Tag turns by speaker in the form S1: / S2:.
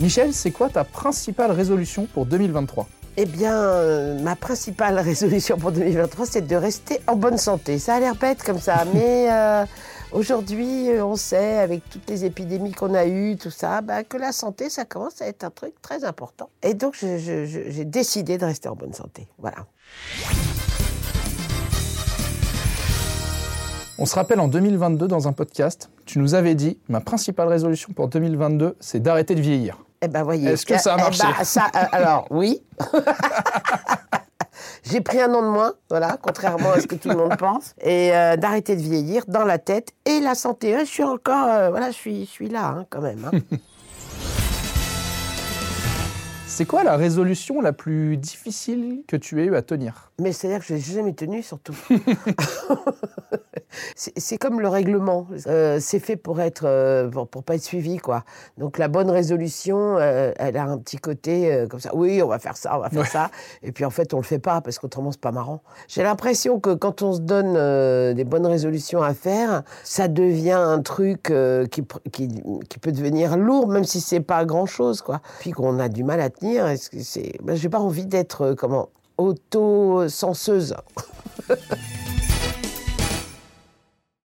S1: Michel, c'est quoi ta principale résolution pour 2023
S2: Eh bien, euh, ma principale résolution pour 2023, c'est de rester en bonne santé. Ça a l'air bête comme ça, mais euh, aujourd'hui, euh, on sait, avec toutes les épidémies qu'on a eues, tout ça, bah, que la santé, ça commence à être un truc très important. Et donc, j'ai décidé de rester en bonne santé. Voilà.
S1: On se rappelle en 2022 dans un podcast, tu nous avais dit ma principale résolution pour 2022, c'est d'arrêter de vieillir.
S2: Eh ben, voyez.
S1: Est-ce que ça a
S2: Eh
S1: marché
S2: ben, ça, euh, Alors, oui. J'ai pris un an de moins, voilà, contrairement à ce que tout le monde pense, et euh, d'arrêter de vieillir dans la tête et la santé. Je suis encore, euh, voilà, je suis, je suis là hein, quand même. hein.
S1: C'est quoi la résolution la plus difficile que tu aies eu à tenir?
S2: Mais c'est-à-dire que je n'ai jamais tenu, surtout. c'est comme le règlement. Euh, c'est fait pour être, euh, pour, pour pas être suivi, quoi. Donc la bonne résolution, euh, elle a un petit côté comme ça. Oui, on va faire ça, on va faire
S1: Ouais.
S2: ça. Et puis en fait, on le fait pas parce qu'autrement c'est pas marrant. J'ai l'impression que quand on se donne des bonnes résolutions à faire, ça devient un truc qui, pr- qui, qui peut devenir lourd, même si c'est pas grand chose, quoi. Puis qu'on a du mal à tenir. Est-ce que c'est, ben, j'ai pas envie d'être comment auto-senseuse.